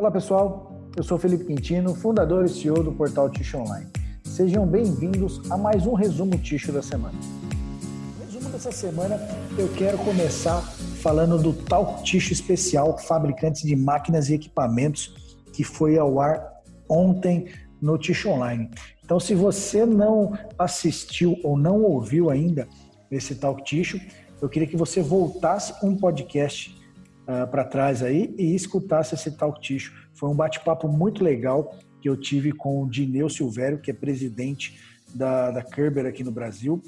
Olá pessoal, eu sou Felipe Quintino, fundador e CEO do portal Ticho Online. Sejam bem-vindos a mais um resumo Ticho da semana. No resumo dessa semana eu quero começar falando do Talk Ticho Especial, fabricante de máquinas e equipamentos, que foi ao ar ontem no Ticho Online. Então, se você não assistiu ou não ouviu ainda esse Talk Ticho, eu queria que você voltasse um podcast uh, para trás aí e escutasse esse Talk Ticho. Foi um bate-papo muito legal que eu tive com o Dineu Silvério, que é presidente da, da Kerber aqui no Brasil,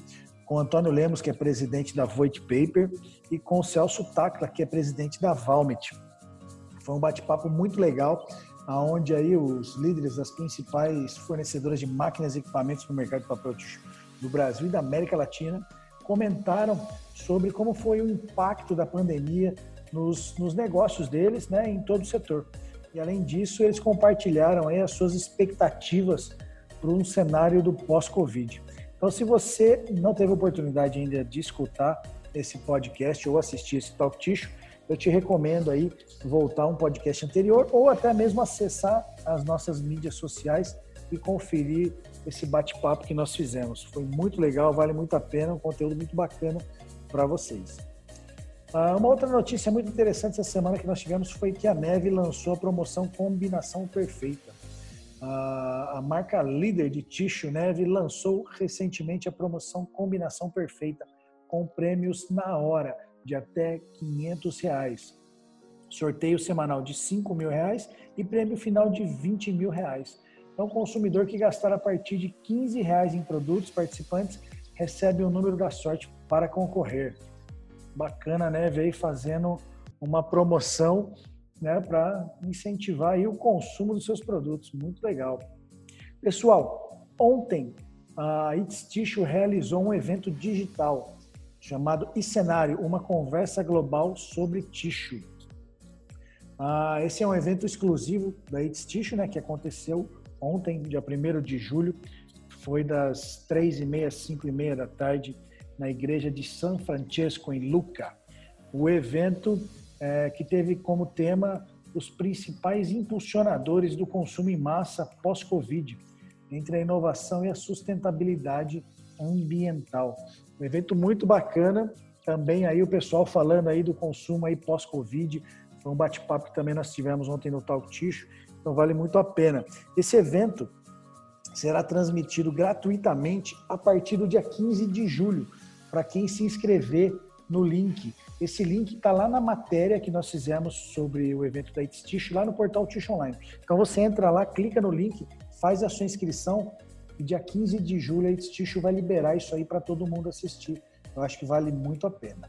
com o Antônio Lemos, que é presidente da Voigt Paper, e com o Celso Tacla, que é presidente da Valmet. Foi um bate-papo muito legal, onde aí os líderes das principais fornecedoras de máquinas e equipamentos no mercado de papel do Brasil e da América Latina comentaram sobre como foi o impacto da pandemia nos, nos negócios deles, né, em todo o setor. E além disso, eles compartilharam aí as suas expectativas para um cenário do pós-Covid. Então, se você não teve oportunidade ainda de escutar esse podcast ou assistir esse Talk Ticho, eu te recomendo aí voltar um podcast anterior ou até mesmo acessar as nossas mídias sociais e conferir esse bate-papo que nós fizemos. Foi muito legal, vale muito a pena, um conteúdo muito bacana para vocês. Ah, uma outra notícia muito interessante essa semana que nós tivemos foi que a Neve lançou a promoção Combinação Perfeita. Ah, a marca líder de Ticho Neve lançou recentemente a promoção Combinação Perfeita com prêmios na hora de até 500 reais. Sorteio semanal de 5 mil reais e prêmio final de 20 mil reais. Então, o consumidor que gastar a partir de 15 reais em produtos participantes recebe o número da sorte para concorrer bacana, né? Veio fazendo uma promoção né, para incentivar aí o consumo dos seus produtos. Muito legal. Pessoal, ontem a It's Tissue realizou um evento digital chamado e Cenário, uma conversa global sobre tissue. Ah, esse é um evento exclusivo da It's Tissue, né, que aconteceu ontem, dia 1 de julho, foi das 3h30 às 5h30 da tarde, na igreja de São Francesco, em Lucca. O evento é, que teve como tema os principais impulsionadores do consumo em massa pós-Covid, entre a inovação e a sustentabilidade ambiental. Um evento muito bacana, também aí o pessoal falando aí do consumo aí pós-Covid, foi um bate-papo que também nós tivemos ontem no Talk Ticho, então vale muito a pena. Esse evento será transmitido gratuitamente a partir do dia 15 de julho, para quem se inscrever no link. Esse link está lá na matéria que nós fizemos sobre o evento da It's Tish, lá no portal Tish Online. Então você entra lá, clica no link, faz a sua inscrição e dia 15 de julho a It's Tish vai liberar isso aí para todo mundo assistir. Eu acho que vale muito a pena.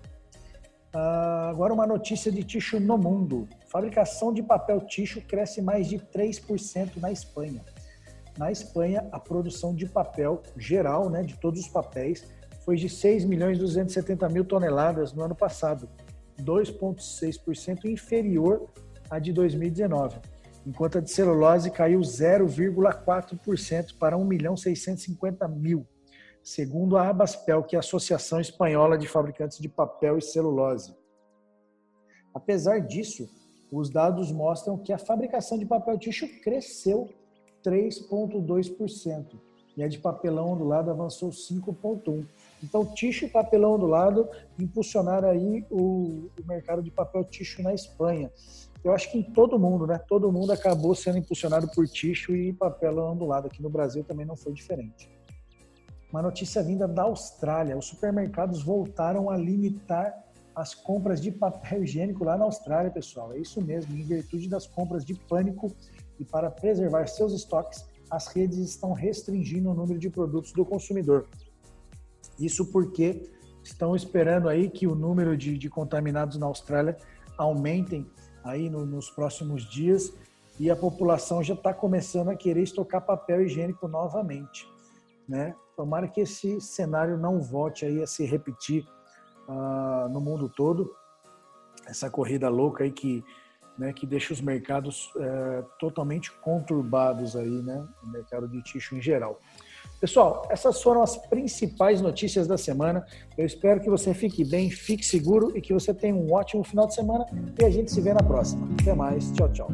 Uh, agora uma notícia de ticho no mundo. Fabricação de papel ticho cresce mais de 3% na Espanha. Na Espanha, a produção de papel geral, né, de todos os papéis, foi de 6 milhões 270 mil toneladas no ano passado, 2,6% inferior à de 2019, enquanto a de celulose caiu 0,4% para 1 milhão 650 mil, segundo a Abaspel, que é a Associação Espanhola de Fabricantes de Papel e Celulose. Apesar disso, os dados mostram que a fabricação de papel ticho cresceu 3,2% e a de papelão ondulado avançou 5,1%. Então, ticho e papelão do lado impulsionaram aí o, o mercado de papel ticho na Espanha. Eu acho que em todo mundo, né? Todo mundo acabou sendo impulsionado por ticho e papelão ondulado. Aqui no Brasil também não foi diferente. Uma notícia vinda da Austrália: os supermercados voltaram a limitar as compras de papel higiênico lá na Austrália, pessoal. É isso mesmo, em virtude das compras de pânico e para preservar seus estoques, as redes estão restringindo o número de produtos do consumidor. Isso porque estão esperando aí que o número de, de contaminados na Austrália aumentem aí no, nos próximos dias e a população já está começando a querer estocar papel higiênico novamente, né? Tomara que esse cenário não volte aí a se repetir uh, no mundo todo, essa corrida louca aí que, né, que deixa os mercados uh, totalmente conturbados aí, né? O mercado de tixo em geral. Pessoal, essas foram as principais notícias da semana. Eu espero que você fique bem, fique seguro e que você tenha um ótimo final de semana. E a gente se vê na próxima. Até mais. Tchau, tchau.